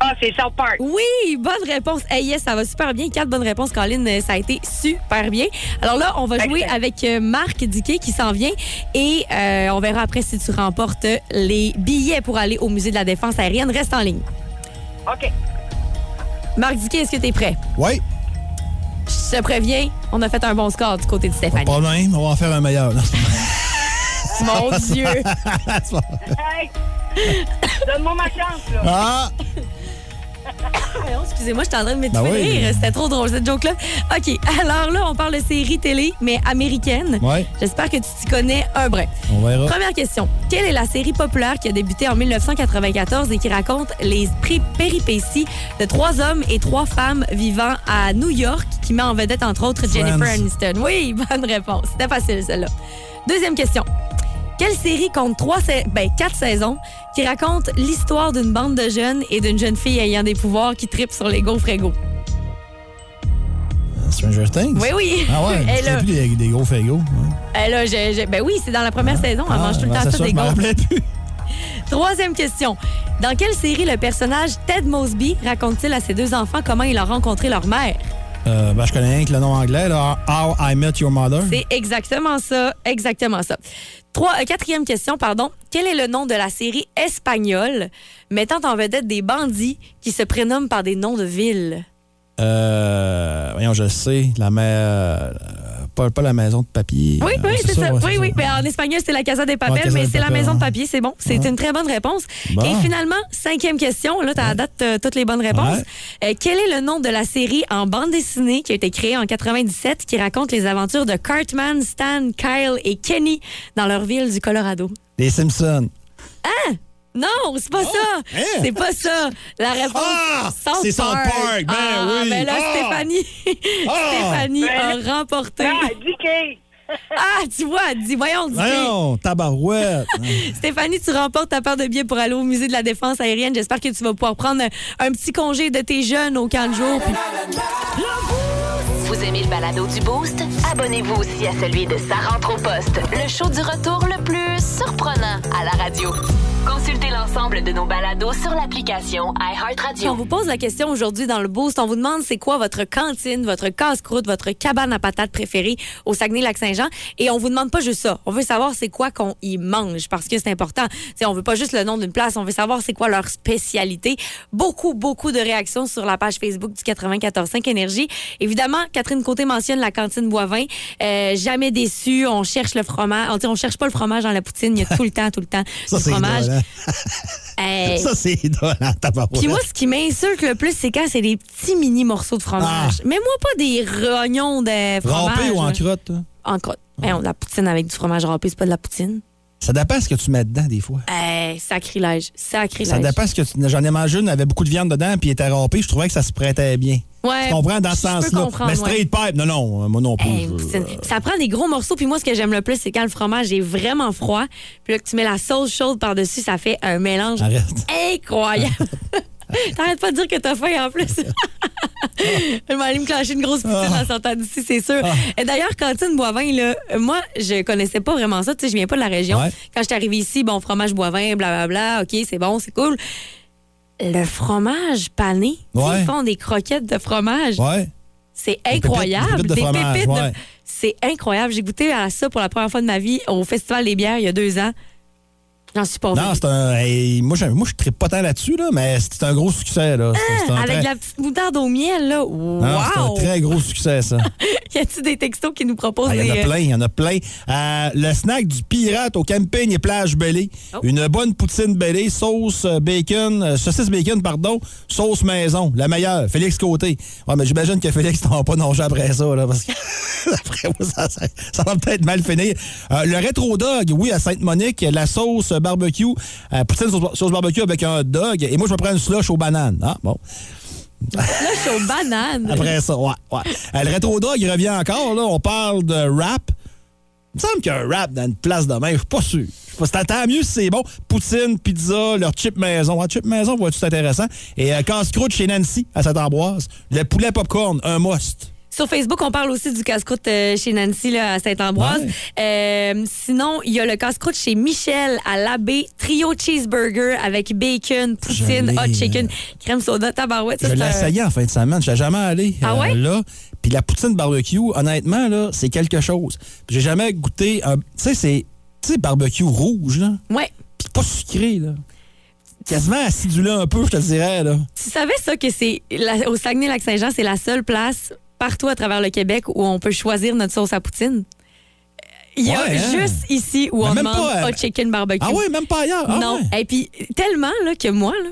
Ah, c'est South Park. Oui, bonne réponse. Hey, yes, ça va super bien. Quatre bonnes réponses, Colin. Euh, Ça a été super bien. Alors là, on va jouer Excellent. avec euh, Marc Diquet qui s'en vient et euh, on verra après si tu remportes les billets pour aller au Musée de la Défense aérienne. Reste en ligne. OK. Marc Diquet, est-ce que tu es prêt? Oui, Je te préviens, on a fait un bon score du côté de pas de Stéphanie. problème, on va en faire un meilleur. Mon Dieu! Donne-moi ma chance, là. Ah! Excusez-moi, je suis en train de m'étouffer Ben oui. rire. C'était trop drôle, cette joke-là. OK, alors là, on parle de série télé, mais américaine. Ouais, J'espère que tu t'y connais un brin. on verra. Première question. Quelle est la série populaire qui a débuté en 1994 et qui raconte les péripéties de trois hommes et trois femmes vivant à New York, qui met en vedette entre autres Jennifer. Aniston? Oui, bonne réponse. C'était facile celle-là. Deuxième question. Quelle série compte trois ben, quatre saisons qui raconte l'histoire d'une bande de jeunes et d'une jeune fille ayant des pouvoirs qui tripent sur les gaufres égaux? Stranger Things? Oui, oui. Ah ouais, Elle, là, plus des, des gros hein. elle, je- je- ben oui, c'est dans la première saison. Elle Ah, mange tout le ben, temps ça, des gaufres. plus. Troisième question. Dans quelle série le personnage Ted Mosby raconte-t-il à ses deux enfants comment il a rencontré leur mère? Euh, ben, je connais rien que le nom anglais, là. How I Met Your Mother. C'est exactement ça, exactement ça. Trois, euh, quatrième question, pardon. Quel est le nom de la série espagnole mettant en vedette des bandits qui se prénomment par des noms de villes? Euh, voyons, je sais. La euh, pas, pas la maison de papier. Oui, oui, Euh, c'est ça. ouais, oui, oui. ça. En espagnol, c'est la Casa de Papel, mais c'est la maison de papier, c'est bon. C'est Ouais. une très bonne réponse. Bon. Et finalement, cinquième question. Là, tu as date euh, toutes les bonnes réponses. Euh, quel est le nom de la série en bande dessinée qui a été créée en 97 qui raconte les aventures de Cartman, Stan, Kyle et Kenny dans leur ville du Colorado? Les Simpsons. Non, c'est pas ça. hein? C'est pas ça. La réponse. Ah! C'est South Park, ben ah, oui. Ben là, Ah! Stéphanie, Ah! Stéphanie Ben- a remporté. Ah, DK! Ah, tu vois, dis, voyons, dis. Voyons, tabarouette. Stéphanie, tu remportes ta paire de billets pour aller au musée de la défense aérienne. J'espère que tu vas pouvoir prendre un petit congé de tes jeunes au camp de jour. puis- Vous aimez le balado du Boost? Abonnez-vous aussi à celui de Sa rentre au poste, le show du retour le plus surprenant à la radio. Consultez l'ensemble de nos balados sur l'application On iHeartRadio. vous pose la question aujourd'hui dans le boost. On vous demande c'est quoi votre cantine, votre casse-croûte, votre cabane à patates préférée au Saguenay-Lac-Saint-Jean? Et on vous demande pas juste ça. On veut savoir c'est quoi qu'on y mange parce que c'est important. T'sais, on veut pas juste le nom d'une place. On veut savoir c'est quoi leur spécialité. Beaucoup, beaucoup de réactions sur la page Facebook du 94.5 Énergie. Évidemment, Catherine Côté mentionne la cantine Boivin. Euh, jamais déçu. On cherche le fromage. On, dit, on cherche pas le fromage dans la poutine. Il y a tout le temps, tout le temps Ça, du fromage. drôle, hein? Hey. Ça, c'est hein. Puis moi, ce qui m'insulte le plus, c'est quand c'est des petits mini morceaux de fromage. Mais moi, pas des rognons de fromage. Râpé ou en crotte? En crotte. Voyons, de la poutine avec du fromage râpé, c'est pas de la poutine. Ça dépend ce que tu mets dedans, des fois. Hey, sacrilège. Sacrilège. Ça dépend ce que tu... J'en ai mangé une, avait beaucoup de viande dedans, puis il était râpé. Je trouvais que ça se prêtait bien. Ouais, Tu comprends? Dans ce sens-là? Mais ouais. straight pipe, non, non, moi non plus. Hey, je-. Ça prend des gros morceaux. Puis moi, ce que j'aime le plus, c'est quand le fromage est vraiment froid. Puis là, que tu mets la sauce chaude par-dessus, ça fait un mélange Arrête. incroyable. T'arrêtes pas de dire que t'as faim en plus. Je vais aller me clencher une grosse poutine en sortant d'ici, c'est sûr. Et D'ailleurs, Cantine Boivin, là, moi, je connaissais pas vraiment ça. Tu sais, je viens pas de la région. Ouais. Quand je suis arrivée ici, bon, fromage Boivin, blablabla, OK, c'est bon, c'est cool. Le fromage pané, Ouais. ils font des croquettes de fromage. Ouais. C'est incroyable. des pépites de fromage, pépites de- ouais. C'est incroyable. J'ai goûté à ça pour la première fois de ma vie au Festival des bières il y a deux ans. J'en suis pas Non, c'est un. hey, moi, je, moi, je tripe pas tant là-dessus, là, mais c'est un gros succès. Là. Un Ah, Avec très- la petite moutarde au miel, là. Non, c'est un Wow! très gros succès, ça. y a-tu des textos qui nous proposent Ah, Il y en a plein, il y en a plein. Euh, le snack du pirate au camping et plage Bellé. Oh. Une bonne poutine Bellé, sauce euh, bacon, euh, saucisse bacon, pardon, sauce maison, la meilleure. Félix Côté. Ouais, mais j'imagine que Félix t'en pas nager après ça, là, parce que après ça, ça- ça va peut-être mal finir. Euh, le rétro dog, oui, à Sainte-Monique, la sauce barbecue, euh, poutine sauce, sauce barbecue avec un hot dog. Et moi, je me prends une slush aux bananes. Ah, bon. Suis aux bananes. Après ça, ouais, ouais. Euh, le rétro dog, il revient encore, là. On parle de rap. Il me semble qu'un rap dans une place de main, je suis pas sûr. Tant mieux si c'est bon. Poutine, pizza, leur chip maison. Ah, chip maison, va tout intéressant. Et euh, casse-croûte chez Nancy, à Saint-Ambroise. Le poulet popcorn, un must. Sur Facebook, on parle aussi du casse-croûte euh, chez Nancy là, à Saint-Ambroise. Euh, sinon, il y a le casse-croûte chez Michel à l'abbé, trio cheeseburger avec bacon, poutine, hot chicken, crème soda, tabarouette. Je l'ai essayé en fin de semaine. Je jamais allé Ah euh, ouais? là. Puis la poutine barbecue, honnêtement, là, c'est quelque chose. J'ai jamais goûté un. Tu sais, c'est. Tu sais, barbecue rouge, là. Ouais. Puis pas sucré, là. Quasiment acidulé un peu, je te dirais, là. Tu savais ça que c'est au Saguenay-Lac-Saint-Jean, c'est la seule place partout à travers le Québec où on peut choisir notre sauce à poutine? Il y a Ouais, hein? juste ici où Mais on demande pas, euh, hot chicken barbecue. Ah ouais, même pas ailleurs. Ah non. ouais. Et puis, tellement là, que moi, là,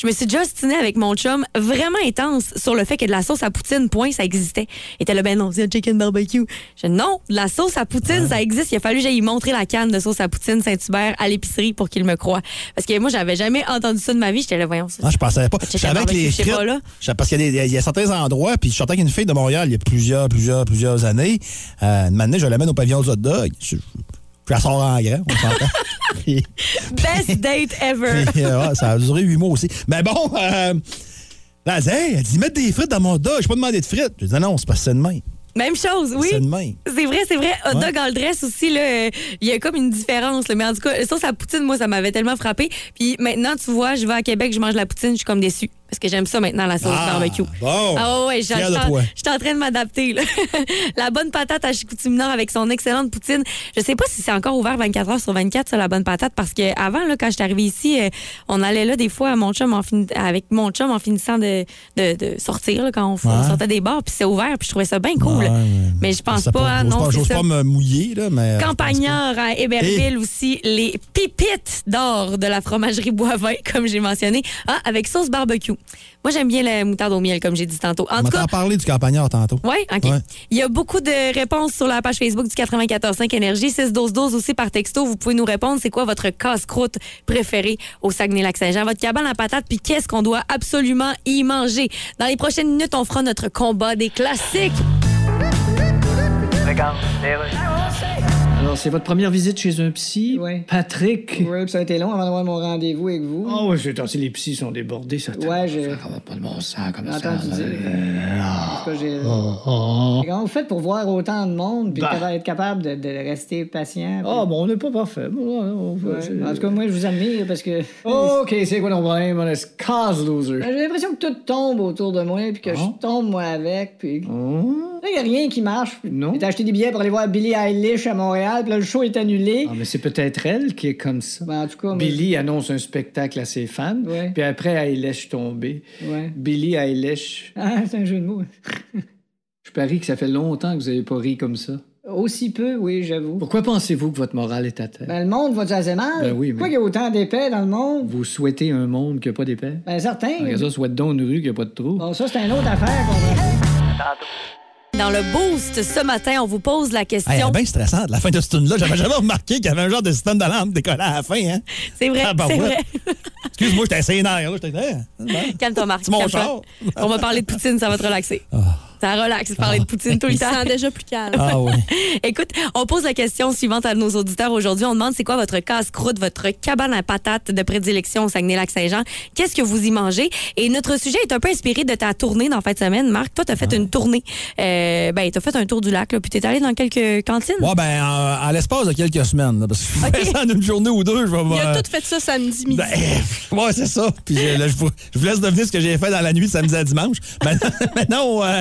je me suis déjà ostinée avec mon chum vraiment intense sur le fait que de la sauce à poutine, point, ça existait. Et était là, ben non, c'est un chicken barbecue. Je dis non, de la sauce à poutine, ça existe. Il a fallu que j'aille montrer la canne de sauce à poutine Saint-Hubert à l'épicerie pour qu'il me croie. Parce que moi, j'avais jamais entendu ça de ma vie. J'étais là, voyons ça. Ah, je pensais pas. Je savais que les frites. pas, là. Parce qu'il y, a y certains endroits, puis je sortais avec une fille de Montréal il y a plusieurs, plusieurs, plusieurs années. Euh, année, je l'amène au pavillon du hot dog. Je, je la sors en grand, on s'entend. Best date ever. puis, euh, ouais, ça a duré huit mois aussi. Mais bon, euh, là, elle dit, hey, elle dit, mettre des frites dans mon dog. Je pas demandé de frites. Je dis, non, non, c'est pas c'est de même. Même chose, oui. C'est vrai, c'est vrai. Hot Ouais. dog all dress aussi, là, il y a comme une différence. là. Mais en tout cas, ça, sa poutine, moi, ça m'avait tellement frappé. Puis maintenant, tu vois, je vais à Québec, je mange la poutine, je suis comme déçue. Parce que j'aime ça maintenant, la sauce Ah, barbecue. bon. Ah ouais, de j'étais en- train de m'adapter. la bonne patate à Chicoutimi-Nord avec son excellente poutine. Je sais pas si c'est encore ouvert 24 heures sur 24, ça, la bonne patate, parce que avant, là, quand j'étais arrivée ici, euh, on allait là des fois à mon chum en fin- avec mon chum en finissant de, de, de sortir, là, quand on, sortait des bars, puis c'est ouvert, puis je trouvais ça bien cool. Ouais. Mais je pense sais pas, hein, non, pas, j'ose pas me mouiller, là, mais. euh, je pas. Campagnard à Héberville aussi, les pépites d'or de la fromagerie Boivin, comme j'ai mentionné. Ah, avec sauce barbecue. Moi, j'aime bien la moutarde au miel, comme j'ai dit tantôt. En On tout cas, parlé du campagnard tantôt. oui, OK. Ouais. Il y a beaucoup de réponses sur la page Facebook du 94.5 Énergie. 6-12-12 aussi par texto. Vous pouvez nous répondre. C'est quoi votre casse-croûte préféré au Saguenay-Lac-Saint-Jean? Votre cabane à patates, puis qu'est-ce qu'on doit absolument y manger? Dans les prochaines minutes, on fera notre combat des classiques. Alors, c'est votre première visite chez un psy? Ouais. Patrick? Puis ça a été long avant d'avoir mon rendez-vous avec vous. Ah ouais, c'est si les psys sont débordés, ça Ouais, j'ai Ça va pas de bon sens comme ça. entendu dire. En tout cas, j'ai- Oh, oh. Comment vous faites pour voir autant de monde puis Bah. être capable de, de rester patient? puis- Ah, bon, on n'est pas parfait. Bon, on fait- Ouais. c'est- En tout cas, moi, je vous admire parce que. OK, c'est quoi ton problème? On est cause loser. Ben, J'ai l'impression que tout tombe autour de moi, puis que Ah. je tombe moi avec, puis Oh. là, il n'y a rien qui marche. Non. J'ai acheté des billets pour aller voir Billie Eilish à Montréal, puis là, le show est annulé. Ah, mais c'est peut-être elle qui est comme ça. Ben, en tout cas, moi, Billy annonce un spectacle à ses fans, Ouais. puis après, Eilish tombé. Ouais. Billy Eilish. Ah, c'est un jeu de mots. Je parie que ça fait longtemps que vous n'avez pas ri comme ça. Aussi peu, oui, j'avoue. Pourquoi pensez-vous que votre morale est à terre? Ben, le monde va-tu assez mal? Ben oui, mais- Pourquoi il y a autant d'épais dans le monde? Vous souhaitez un monde qui n'a pas d'épais? Ben, certain. Regarde ça, souhaite donc une rue qui n'a pas de trou. Bon, ça, c'est une autre affaire qu'on Dans le boost, ce matin, on vous pose la Hey, elle question. est bien stressante, la fin de ce tune-là. J'avais jamais remarqué qu'il y avait un genre de système d'alarme décollé à la fin. Hein? c'est vrai, Ah, ben c'est ouais. vrai. Excuse-moi, j'étais là. J'étais, hein, bon. Calme-toi, Marc. C'est mon char. On va parler de poutine, ça va te relaxer. Ça relaxe de parler de poutine tout le temps. déjà plus calme. Ah oui. Écoute, on pose la question suivante à nos auditeurs aujourd'hui. On demande c'est quoi votre casse-croûte, votre cabane à patates de prédilection au Saguenay-Lac-Saint-Jean? Qu'est-ce que vous y mangez? Et notre sujet est un peu inspiré de ta tournée dans fin de semaine. Marc, toi, tu as fait une tournée. Euh, ben, tu as fait un tour du lac, là, puis tu es allé dans quelques cantines? Ouais, ben, en, en l'espace de quelques semaines, là, parce que ça en une journée ou deux, je vais Il a me- tout fait ça samedi midi. Ben, ouais, c'est ça. Puis euh, là, je, vous, je vous laisse deviner ce que j'ai fait dans la nuit de samedi à dimanche. Maintenant, maintenant, euh,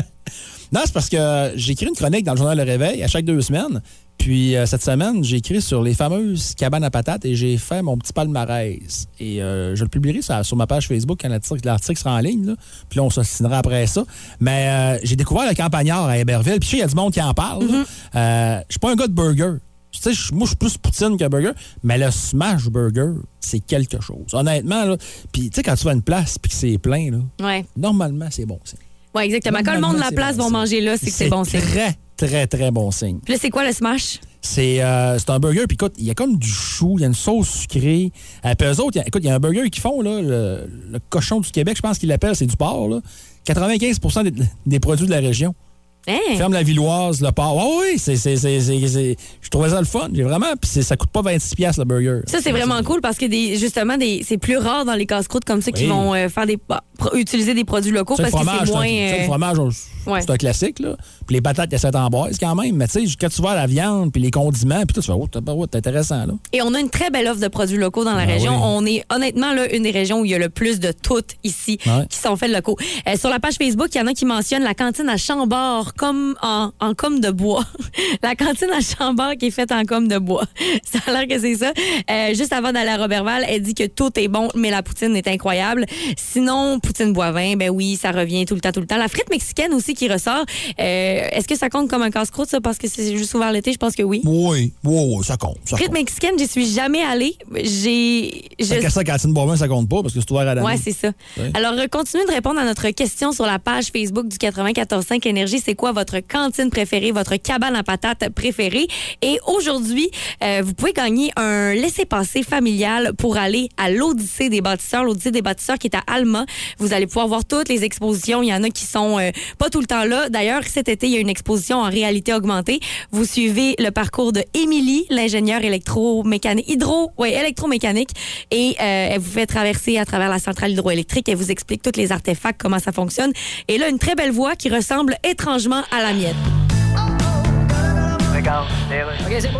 Non, c'est parce que j'écris une chronique dans le journal Le Réveil à chaque deux semaines. Puis euh, cette semaine, j'ai écrit sur les fameuses cabanes à patates et j'ai fait mon petit palmarès. Et euh, je le publierai sur, sur ma page Facebook quand l'article sera en ligne. là. Puis là, on s'ostinera après ça. Mais euh, j'ai découvert le campagnard à Héberville. Puis je sais, il y a du monde qui en parle. là. Euh, je suis pas un gars de burger. Tu sais, moi, je suis plus poutine que burger. Mais le smash burger, c'est quelque chose. Honnêtement, là. Puis tu sais, quand tu vas à une place puis que c'est plein, là, Ouais. normalement, c'est bon signe. Ouais, exactement. Quand le monde de la place bon vont manger là, c'est que c'est bon signe. très, très, très bon signe. Puis là, c'est quoi le smash? C'est euh, c'est un burger, puis écoute, il y a comme du chou, il y a une sauce sucrée. Euh, puis eux autres, il y a- écoute, il y a un burger qu'ils font, là, le, le cochon du Québec, je pense qu'ils l'appellent, c'est du porc. Là. 95 des, des produits de la région. Hein? Ferme la Villoise, le porc. Oui, oui, c'est, je trouvais ça le fun. J'ai vraiment, puis ça coûte pas 26 pièces le burger. Ça, c'est vraiment cool parce que des, justement, des, c'est plus rare dans les casse-croûtes comme ça qui vont euh, faire des, utiliser des produits locaux parce que c'est moins. sais, le euh, fromage, on- ouais. c'est un classique. Là. Puis les patates, 7 en boise quand même. Mais tu sais, quand tu vois la viande, puis les condiments, puis tout, tu fais, oh, c'est intéressant. Là. Et on a une très belle offre de produits locaux dans la Ah région. oui. On est honnêtement là, une des régions où il y a le plus de toutes ici Ouais. qui sont faites locaux. Euh, sur la page Facebook, il y en a qui mentionnent la cantine à Chambord comme en, en comme de bois. la cantine à Chambord qui est faite en comme de bois. ça a l'air que c'est ça. Euh, juste avant d'aller à Robertval, elle dit que tout est bon, mais la poutine est incroyable. Sinon, poutine Boivin, ben oui, ça revient tout le temps, tout le temps. La frite mexicaine aussi qui ressort. Euh, Est-ce que ça compte comme un casse-croûte, ça, parce que c'est juste ouvert l'été? Je pense que oui. Oui, oui, oui, ça compte. Ça compte. mexicaine, j'y suis jamais allée. J'ai. je- ça, cantine Boivin, ça compte pas parce que c'est ouvert à l'année. Ouais, c'est ça. Ouais. Alors, continuez de répondre à notre question sur la page Facebook du 94.5 Énergie. C'est quoi votre cantine préférée, votre cabane à patates préférée? Et aujourd'hui, euh, vous pouvez gagner un laissez-passer familial pour aller à l'Odyssée des bâtisseurs. L'Odyssée des bâtisseurs qui est à Alma. Vous allez pouvoir voir toutes les expositions. Il y en a qui sont euh, pas tout le temps là. D'ailleurs, cet été, il y a une exposition en réalité augmentée. Vous suivez le parcours de Émilie, l'ingénieure électromécanique, hydro, ouais, électromécanique, et euh, elle vous fait traverser à travers la centrale hydroélectrique. Elle vous explique tous les artefacts, comment ça fonctionne. Et là, une très belle voix qui ressemble étrangement à la mienne. OK, c'est beau.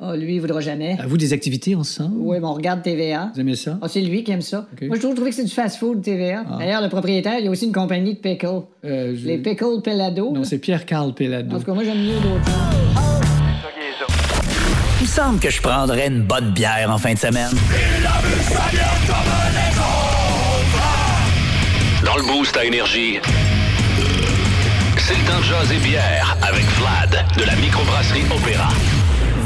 Oh, lui, il voudra jamais. À vous des activités ensemble? Oui, mais on regarde TVA. Vous aimez ça? Ah, c'est lui qui aime ça. Moi, toujours trouvé que c'est du fast-food, TVA. Ah. D'ailleurs, le propriétaire, il y a aussi une compagnie de pickles. Euh, je- Les pickles Pelado. Non, c'est Pierre-Carl Pelado. En tout cas, moi, j'aime mieux d'autres choses. Il me semble que je prendrais une bonne bière en fin de semaine. Dans le boost à énergie. C'est le temps de jaser bière avec Vlad de la microbrasserie Opéra.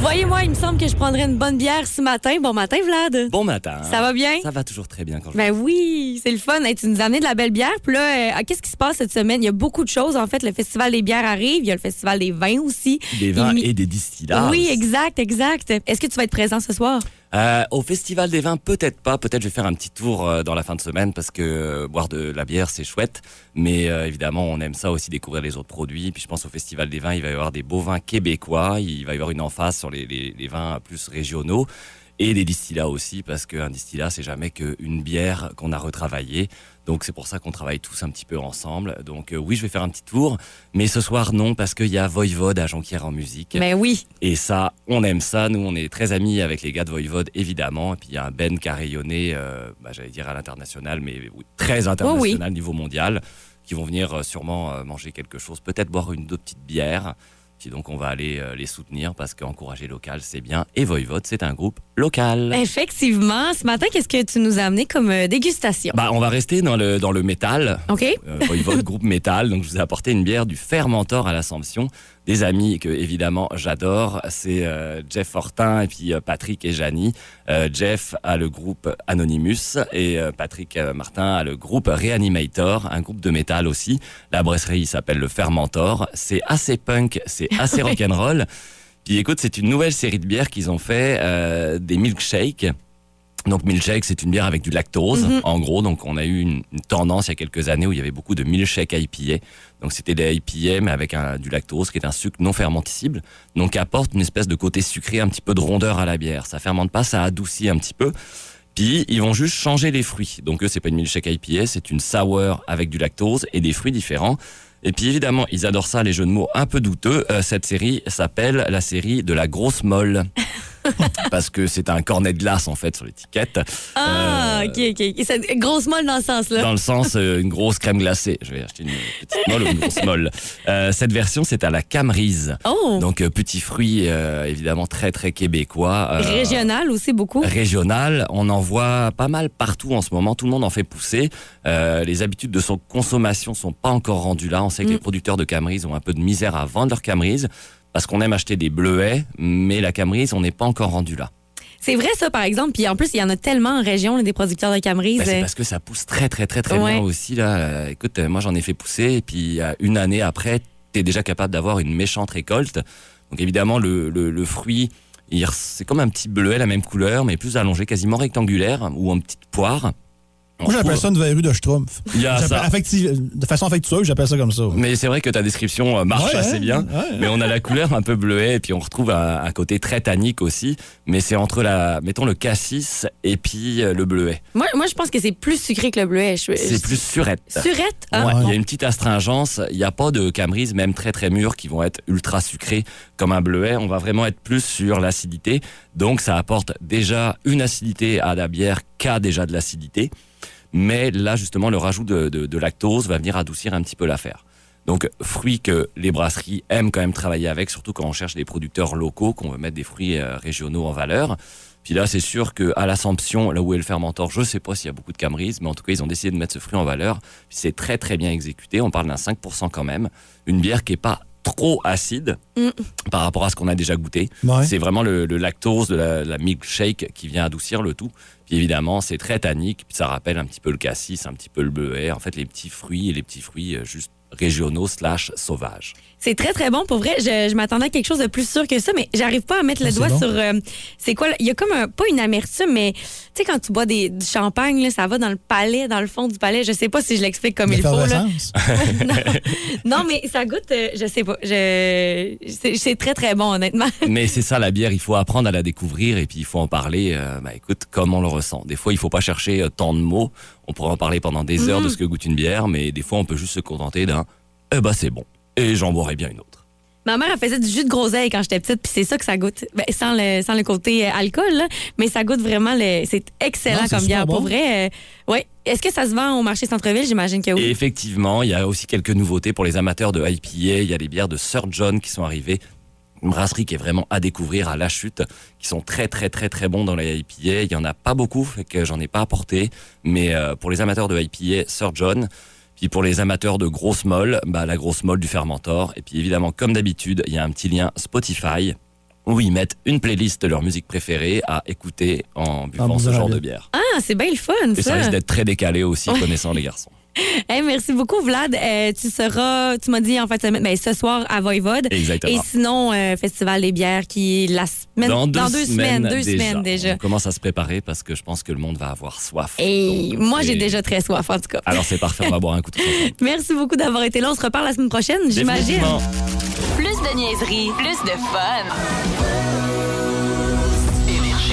Voyez-moi, il me semble que je prendrais une bonne bière ce matin. Bon matin, Vlad. Bon matin. Ça va bien? Ça va toujours très bien quand je Ben oui, c'est le fun. Hey, tu nous as amené de la belle bière. Puis là, euh, qu'est-ce qui se passe cette semaine? Il y a beaucoup de choses. En fait, le Festival des bières arrive. Il y a le Festival des vins aussi. des vins Il- et des distillats. Oui, exact, exact. Est-ce que tu vas être présent ce soir? Euh, au Festival des vins, peut-être pas. Peut-être je vais faire un petit tour euh, dans la fin de semaine parce que euh, boire de la bière, c'est chouette. Mais évidemment, on aime ça aussi découvrir les autres produits. Puis je pense au Festival des vins, il va y avoir des beaux vins québécois. Il va y avoir une emphase sur les, les- les vins plus régionaux. Et des distillats aussi, parce qu'un distillat, c'est jamais qu'une bière qu'on a retravaillée. Donc c'est pour ça qu'on travaille tous un petit peu ensemble. Donc euh, oui, je vais faire un petit tour. Mais ce soir, non, parce qu'il y a Voivode à Jonquière en musique. Ben oui. Et ça, on aime ça. Nous, on est très amis avec les gars de Voivode, évidemment. Et puis, il y a un Ben qui a rayonné, euh, bah, j'allais dire à l'international, mais oui, très international, niveau mondial, qui vont venir euh, sûrement euh, manger quelque chose, peut-être boire une deux petites bières. Puis donc, on va aller euh, les soutenir parce qu'encourager local, c'est bien. Et Voivode, c'est un groupe local. Effectivement. Ce matin, qu'est-ce que tu nous as amené comme euh, dégustation? Bah, on va rester dans le, dans le métal. OK? euh, Voivode groupe métal. Donc, je vous ai apporté une bière du Fermentor à l'Assomption. Des amis que, évidemment, j'adore. C'est euh, Jeff Fortin et puis euh, Patrick et Janie. Euh, Jeff a le groupe Anonymous et euh, Patrick euh, Martin a le groupe Reanimator, un groupe de métal aussi. La brasserie s'appelle le Fermentor. C'est assez punk, c'est assez rock'n'roll. Puis écoute, c'est une nouvelle série de bières qu'ils ont fait, euh, des milkshakes. Donc milkshake, c'est une bière avec du lactose, Mhm. en gros. Donc on a eu une, une tendance il y a quelques années où il y avait beaucoup de milkshake IPA. Donc c'était des IPA mais avec un, du lactose qui est un sucre non fermenticible, donc qui apporte une espèce de côté sucré, un petit peu de rondeur à la bière. Ça fermente pas, ça adoucit un petit peu. Puis ils vont juste changer les fruits. Donc eux c'est pas une milkshake IPA, c'est une sour avec du lactose et des fruits différents. Et puis évidemment, ils adorent ça, les jeux de mots un peu douteux. Euh, cette série s'appelle la série de la grosse molle. Parce que c'est un cornet de glace en fait sur l'étiquette. Ah, Euh, OK, OK. C'est grosse molle dans ce sens-là. Dans le sens, euh, une grosse crème glacée. Je vais acheter une petite molle ou une grosse molle. Euh, cette version, c'est à la camerise. Oh! Donc, euh, petit fruit, euh, évidemment, très, très québécois. Régional aussi, beaucoup. Régional. On en voit pas mal partout en ce moment. Tout le monde en fait pousser. Euh, les habitudes de son consommation sont pas encore rendues là. On sait que Mm. les producteurs de camerise ont un peu de misère à vendre leur camerise parce qu'on aime acheter des bleuets, mais la camerise, on n'est pas encore rendu là. C'est vrai, ça, par exemple. Puis en plus, il y en a tellement en région, des producteurs de Camerise. Ben, c'est Euh, parce que ça pousse très très très très Ouais. bien aussi là. Écoute, euh, moi j'en ai fait pousser et puis euh, une année après, tu es déjà capable d'avoir une méchante récolte. Donc évidemment le, le, le fruit, c'est comme un petit bleuet, la même couleur, mais plus allongé, quasiment rectangulaire ou en petite poire. Moi, j'appelle ça une verrue de Schtroumpf. A affective- de façon affectueuse, j'appelle ça comme ça. Mais c'est vrai que ta description euh, marche Ouais, assez bien. ouais. Mais on a la couleur un peu bleuet et puis on retrouve un, un côté très tannique aussi. Mais c'est entre la, mettons le cassis et puis euh, le bleuet. Moi, moi, je pense que c'est plus sucré que le bleuet. Je- C'est plus surette. Surette? Ah, bon. il y a une petite astringence. Il n'y a pas de camerise, même très très mûres, qui vont être ultra sucrées comme un bleuet. On va vraiment être plus sur l'acidité. Donc ça apporte déjà une acidité à la bière qu'a déjà de l'acidité. Mais là, justement, le rajout de, lactose va venir adoucir un petit peu l'affaire. Donc, fruits que les brasseries aiment quand même travailler avec, surtout quand on cherche des producteurs locaux, qu'on veut mettre des fruits euh, régionaux en valeur. Puis là, c'est sûr qu'à l'Assomption, là où est le fermentor, je sais pas s'il y a beaucoup de camerise, mais en tout cas, ils ont décidé de mettre ce fruit en valeur. C'est très, très bien exécuté. On parle d'un 5% quand même. Une bière qui est pas trop acide Mm. par rapport à ce qu'on a déjà goûté. Ouais. C'est vraiment le, le lactose de la, la milkshake qui vient adoucir le tout. Puis évidemment, c'est très tannique. Puis ça rappelle un petit peu le cassis, un petit peu le bleuet. En fait, les petits fruits et les petits fruits euh, juste régionaux slash sauvages. C'est très, très bon. Pour vrai, je, je m'attendais à quelque chose de plus sûr que ça, mais j'arrive pas à mettre le Ah, doigt bon. sur. euh, c'est quoi? là? Il y a comme un. Pas une amertume, mais tu sais, quand tu bois des, du champagne, là, ça va dans le palais, dans le fond du palais. Je sais pas si je l'explique comme il faut. Là. L'effervescence. non, non, mais ça goûte. euh, je sais pas. Je, c'est, c'est très, très bon, honnêtement. Mais c'est ça la bière, il faut apprendre à la découvrir et puis il faut en parler. euh, bah, écoute, comme on le ressent. Des fois, il faut pas chercher euh, tant de mots. On pourrait en parler pendant des heures de ce que goûte une bière, mais des fois, on peut juste se contenter d'un eh ben c'est bon et j'en boirai bien une autre. Ma mère, elle faisait du jus de groseille quand j'étais petite, puis c'est ça que ça goûte. Ben, sans, le, sans le côté euh, alcool, là, mais ça goûte vraiment le. C'est excellent Non, comme bière. Pour vrai, euh, ouais. Est-ce que ça se vend au marché centre-ville? J'imagine que oui. Et effectivement, il y a aussi quelques nouveautés pour les amateurs de IPA. Il y a les bières de Sir John qui sont arrivées. Une brasserie qui est vraiment à découvrir à la chute, qui sont très très très très bons dans les IPA. Il y en a pas beaucoup, fait que j'en ai pas apporté. Mais euh, pour les amateurs de IPA, Sir John. Puis pour les amateurs de grosse molle, bah, la grosse molle du fermentor. Et puis évidemment, comme d'habitude, il y a un petit lien Spotify où ils mettent une playlist de leur musique préférée à écouter en buvant ce genre de bière. Ah, c'est bien le fun, Et ça ça. risque d'être très décalé aussi, Ouais. connaissant les garçons. Hey, merci beaucoup, Vlad. Euh, tu seras, tu m'as dit en fait ben, ce soir à Voivode. Exactement. Et sinon, euh, Festival des bières qui la semaine, Dans deux, semaines, deux déjà. semaines déjà. On commence à se préparer parce que je pense que le monde va avoir soif. Et Donc, moi, j'ai déjà très soif, en tout cas. Alors c'est parfait, on va boire un coup de. Merci beaucoup d'avoir été là. On se reparle la semaine prochaine, j'imagine. Plus de niaiserie, plus de fun.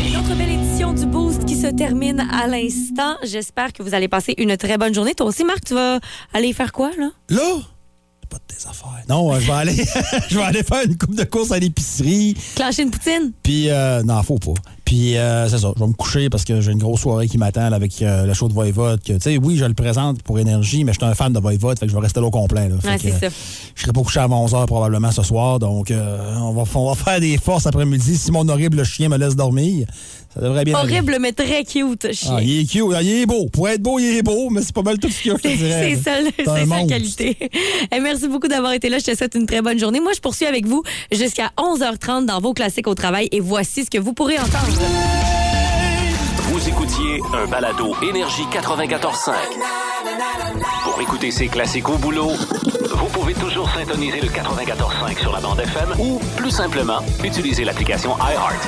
Une autre belle édition du qui se termine à l'instant. J'espère que vous allez passer une très bonne journée. Toi aussi, Marc, tu vas aller faire quoi, là? Là, pas de tes affaires. Non, euh, je vais aller, je vais aller faire une coupe de course à l'épicerie. Clencher une poutine? Puis, euh, non, faut pas. Puis, euh, c'est ça. Je vais me coucher parce que j'ai une grosse soirée qui m'attend là, avec euh, le show de Voivode. Tu sais, oui, je le présente pour énergie, mais je suis un fan de Voivode, fait que je vais rester là au complet. Là. Fait Ouais, que, c'est ça. Je serai pas couché avant 11h probablement ce soir. Donc, euh, on, va, on va faire des forces après-midi si mon horrible chien me laisse dormir. Ça devrait bien aller. Horrible, mais très cute, chien. Ah, il est cute, il est beau. Pour être beau, il est beau, mais c'est pas mal tout ce qu'il y a, je te dirais. C'est ça, c'est sa qualité. Et merci beaucoup d'avoir été là. Je te souhaite une très bonne journée. Moi, je poursuis avec vous jusqu'à 11h30 dans vos classiques au travail et voici ce que vous pourrez entendre. Vous écoutiez un balado Énergie 94.5. Pour écouter ces classiques au boulot, vous pouvez toujours syntoniser le 94.5 sur la bande FM ou, plus simplement, utiliser l'application iHeart.